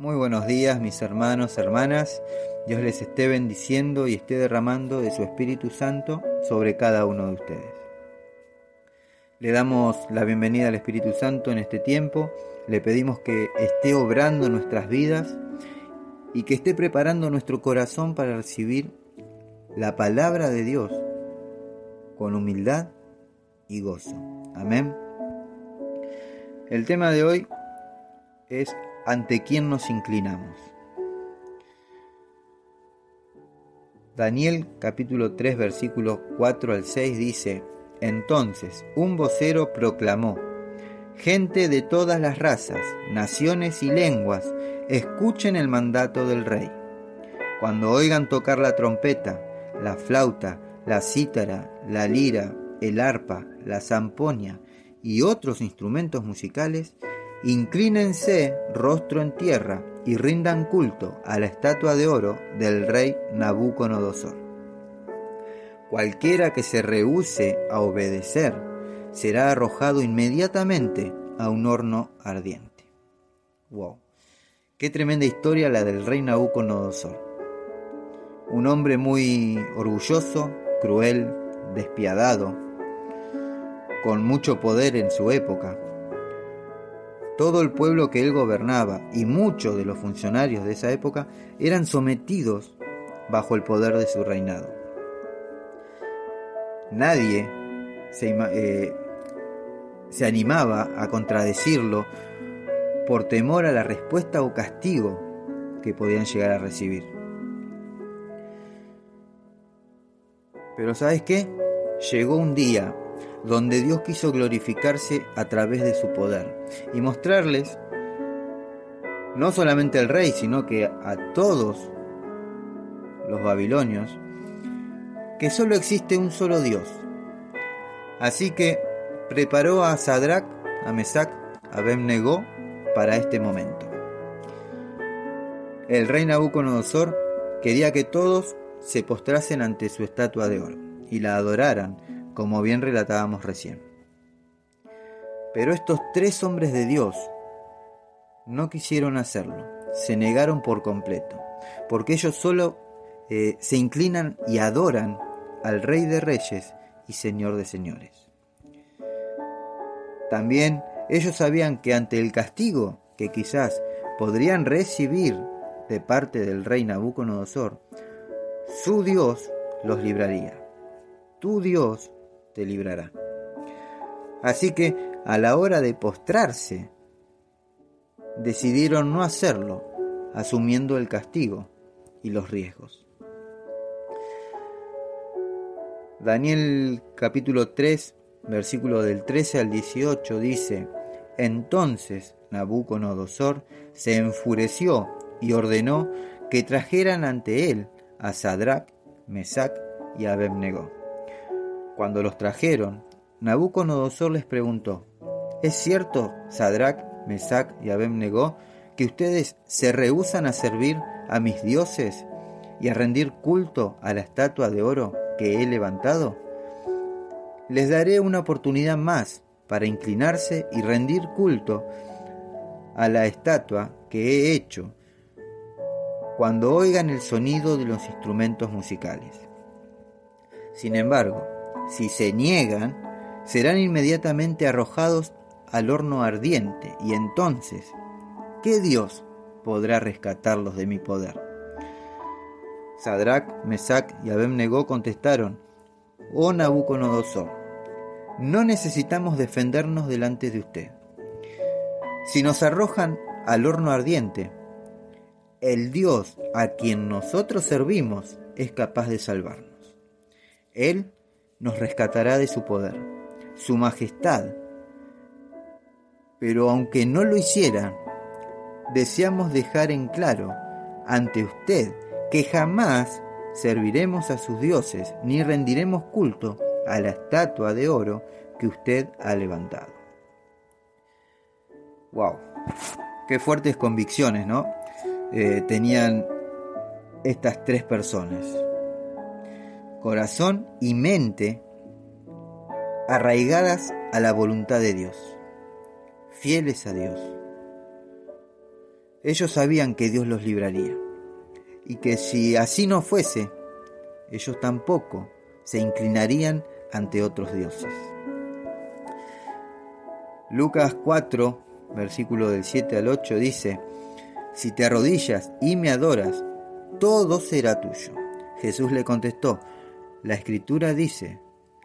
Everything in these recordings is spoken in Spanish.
Muy buenos días mis hermanos, hermanas. Dios les esté bendiciendo y esté derramando de su Espíritu Santo sobre cada uno de ustedes. Le damos la bienvenida al Espíritu Santo en este tiempo. Le pedimos que esté obrando nuestras vidas y que esté preparando nuestro corazón para recibir la palabra de Dios con humildad y gozo. Amén. El tema de hoy es ante quién nos inclinamos. Daniel capítulo 3 versículos 4 al 6 dice, entonces un vocero proclamó, gente de todas las razas, naciones y lenguas, escuchen el mandato del rey. Cuando oigan tocar la trompeta, la flauta, la cítara, la lira, el arpa, la zamponia y otros instrumentos musicales, Inclínense rostro en tierra y rindan culto a la estatua de oro del rey Nabucodonosor. Cualquiera que se rehúse a obedecer será arrojado inmediatamente a un horno ardiente. Wow. Qué tremenda historia la del rey Nabucodonosor. Un hombre muy orgulloso, cruel, despiadado, con mucho poder en su época, todo el pueblo que él gobernaba y muchos de los funcionarios de esa época eran sometidos bajo el poder de su reinado. Nadie se, eh, animaba a contradecirlo por temor a la respuesta o castigo que podían llegar a recibir. Pero ¿sabes qué? Llegó un día donde Dios quiso glorificarse a través de su poder y mostrarles no solamente al rey, sino que a todos los babilonios, que solo existe un solo Dios. Así que preparó a Sadrach, a Mesach, a Abednego para este momento. El rey Nabucodonosor quería que todos se postrasen ante su estatua de oro y la adoraran como bien relatábamos recién. Pero estos tres hombres de Dios no quisieron hacerlo, se negaron por completo, porque ellos solo eh, se inclinan y adoran al Rey de Reyes y Señor de Señores. También ellos sabían que ante el castigo que quizás podrían recibir de parte del rey Nabucodonosor, su Dios los libraría. Tu Dios te librará. Así que a la hora de postrarse, decidieron no hacerlo, asumiendo el castigo y los riesgos. Daniel capítulo 3, versículo del 13 al 18 dice, Entonces Nabucodonosor se enfureció y ordenó que trajeran ante él a Sadrach, Mesach y Abednego cuando los trajeron, Nabucodonosor les preguntó, ¿Es cierto, Sadrach, Mesach y Abednego, que ustedes se rehusan a servir a mis dioses y a rendir culto a la estatua de oro que he levantado? Les daré una oportunidad más para inclinarse y rendir culto a la estatua que he hecho cuando oigan el sonido de los instrumentos musicales. Sin embargo, si se niegan, serán inmediatamente arrojados al horno ardiente, y entonces, ¿qué Dios podrá rescatarlos de mi poder? Sadrach, Mesach y Abednego contestaron, Oh Nabucodonosor, no necesitamos defendernos delante de usted. Si nos arrojan al horno ardiente, el Dios a quien nosotros servimos es capaz de salvarnos. Él nos rescatará de su poder, su majestad. Pero aunque no lo hiciera, deseamos dejar en claro ante usted que jamás serviremos a sus dioses ni rendiremos culto a la estatua de oro que usted ha levantado. ¡Wow! Qué fuertes convicciones, ¿no? Eh, tenían estas tres personas corazón y mente arraigadas a la voluntad de Dios, fieles a Dios. ellos sabían que Dios los libraría y que si así no fuese, ellos tampoco se inclinarían ante otros dioses. Lucas 4, versículo del 7 al 8 dice, Si te arrodillas y me adoras, todo será tuyo. Jesús le contestó, la escritura dice,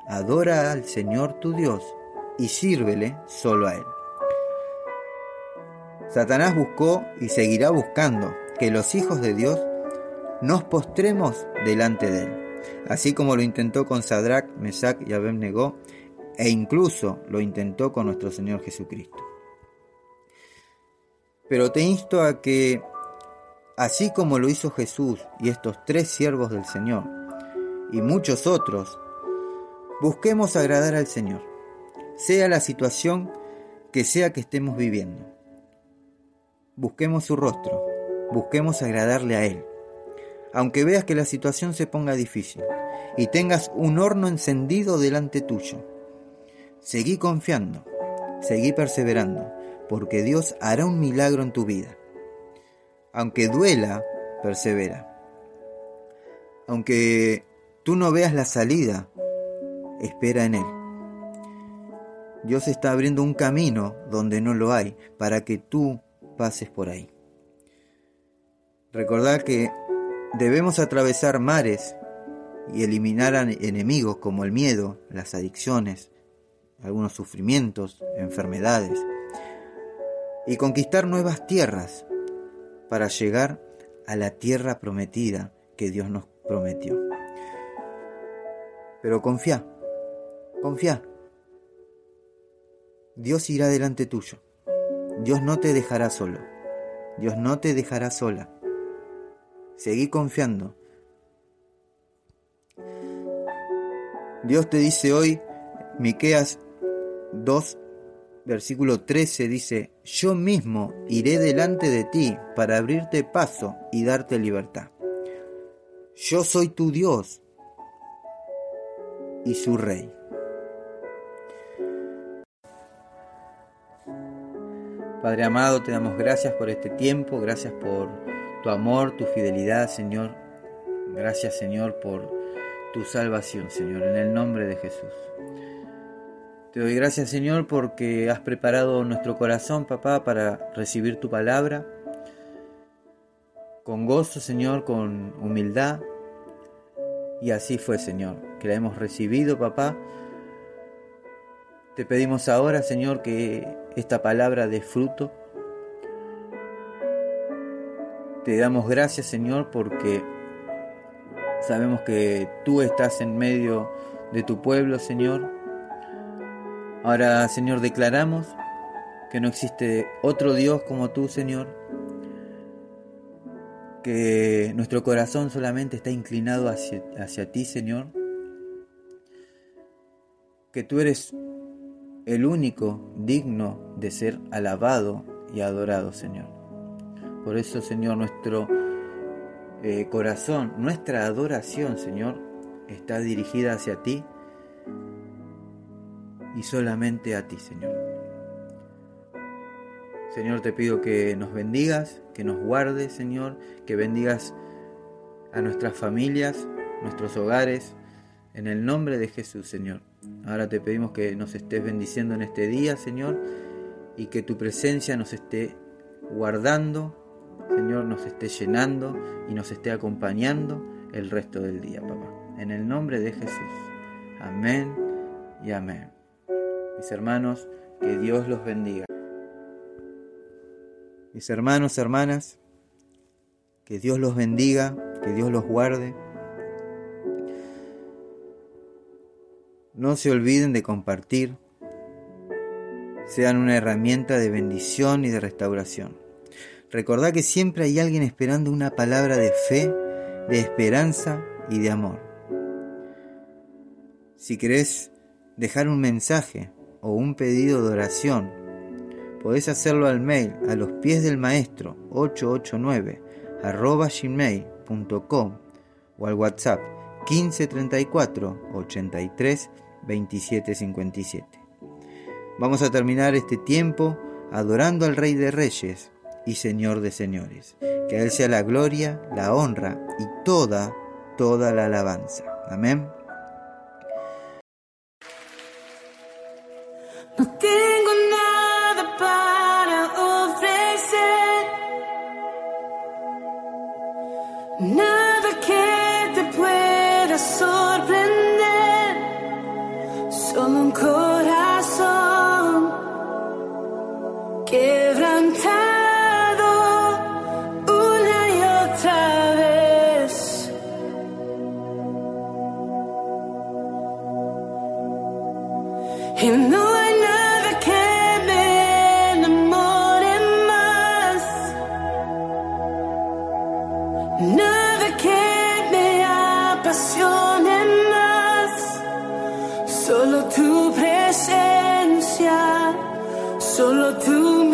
adora al Señor tu Dios y sírvele solo a Él. Satanás buscó y seguirá buscando que los hijos de Dios nos postremos delante de Él, así como lo intentó con Sadrach, Mesach y Abednego, e incluso lo intentó con nuestro Señor Jesucristo. Pero te insto a que, así como lo hizo Jesús y estos tres siervos del Señor, y muchos otros, busquemos agradar al Señor, sea la situación que sea que estemos viviendo. Busquemos su rostro, busquemos agradarle a Él. Aunque veas que la situación se ponga difícil y tengas un horno encendido delante tuyo, seguí confiando, seguí perseverando, porque Dios hará un milagro en tu vida. Aunque duela, persevera. Aunque tú no veas la salida, espera en Él. Dios está abriendo un camino donde no lo hay para que tú pases por ahí. Recordad que debemos atravesar mares y eliminar enemigos como el miedo, las adicciones, algunos sufrimientos, enfermedades, y conquistar nuevas tierras para llegar a la tierra prometida que Dios nos prometió. Pero confía, confía. Dios irá delante tuyo. Dios no te dejará solo. Dios no te dejará sola. Seguí confiando. Dios te dice hoy, Miqueas 2, versículo 13 dice, "Yo mismo iré delante de ti para abrirte paso y darte libertad. Yo soy tu Dios y su rey." Padre amado, te damos gracias por este tiempo, gracias por tu amor, tu fidelidad, Señor. Gracias, Señor, por tu salvación, Señor, en el nombre de Jesús. Te doy gracias, Señor, porque has preparado nuestro corazón, papá, para recibir tu palabra. Con gozo, Señor, con humildad. Y así fue, Señor, que la hemos recibido, papá. Te pedimos ahora, Señor, que esta palabra de fruto. Te damos gracias, Señor, porque sabemos que tú estás en medio de tu pueblo, Señor. Ahora, Señor, declaramos que no existe otro Dios como tú, Señor. Que nuestro corazón solamente está inclinado hacia, hacia ti, Señor. Que tú eres el único digno de ser alabado y adorado, Señor. Por eso, Señor, nuestro eh, corazón, nuestra adoración, Señor, está dirigida hacia ti y solamente a ti, Señor. Señor, te pido que nos bendigas, que nos guardes, Señor, que bendigas a nuestras familias, nuestros hogares, en el nombre de Jesús, Señor. Ahora te pedimos que nos estés bendiciendo en este día, Señor, y que tu presencia nos esté guardando, Señor, nos esté llenando y nos esté acompañando el resto del día, papá. En el nombre de Jesús. Amén y amén. Mis hermanos, que Dios los bendiga. Mis hermanos, hermanas, que Dios los bendiga, que Dios los guarde No se olviden de compartir. Sean una herramienta de bendición y de restauración. Recordad que siempre hay alguien esperando una palabra de fe, de esperanza y de amor. Si querés dejar un mensaje o un pedido de oración, podés hacerlo al mail a los pies del maestro 889 arroba gmail.com o al WhatsApp 1534 83 2757. Vamos a terminar este tiempo adorando al Rey de Reyes y Señor de señores. Que a Él sea la gloria, la honra y toda, toda la alabanza. Amén. Solo solo tu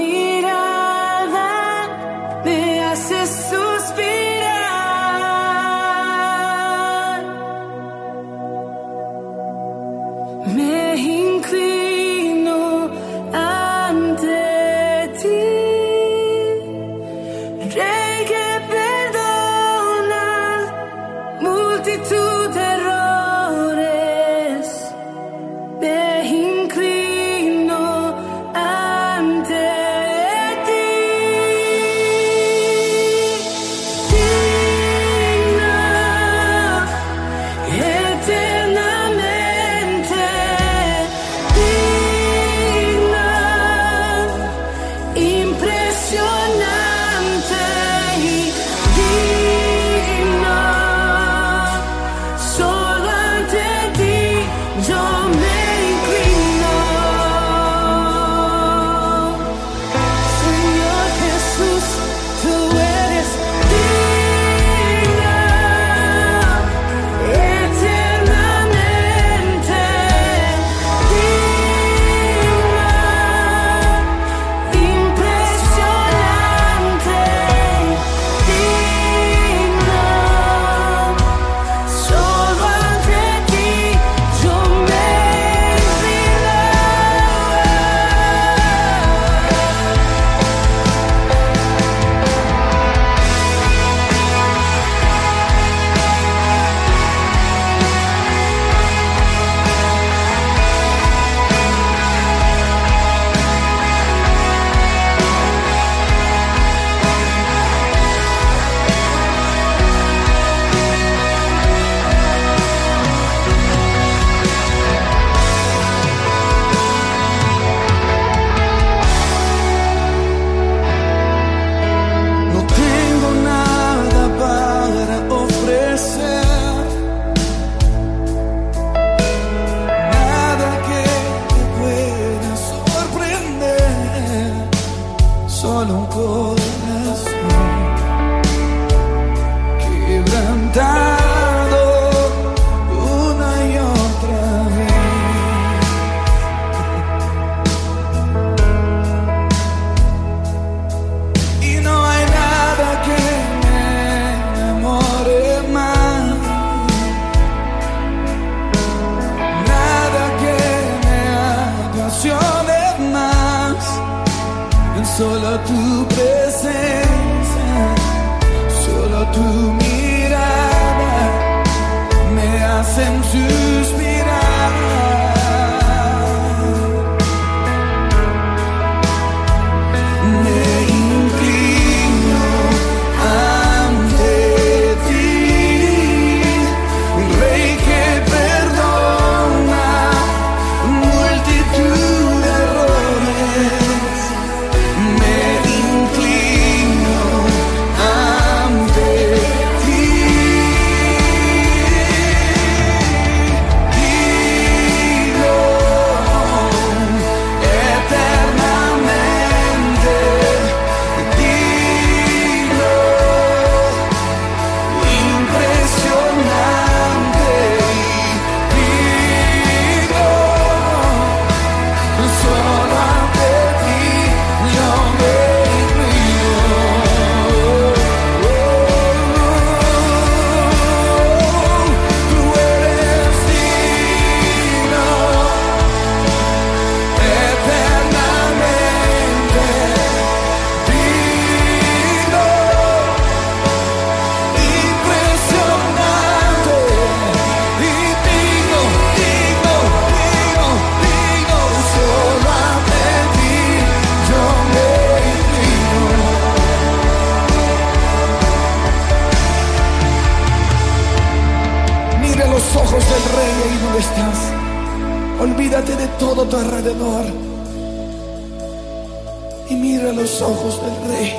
los ojos del Rey.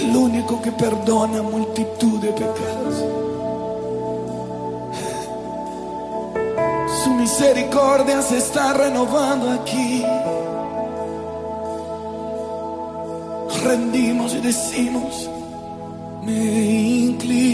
El único que perdona multitud de pecados. Su misericordia se está renovando aquí. Rendimos y decimos, me inclino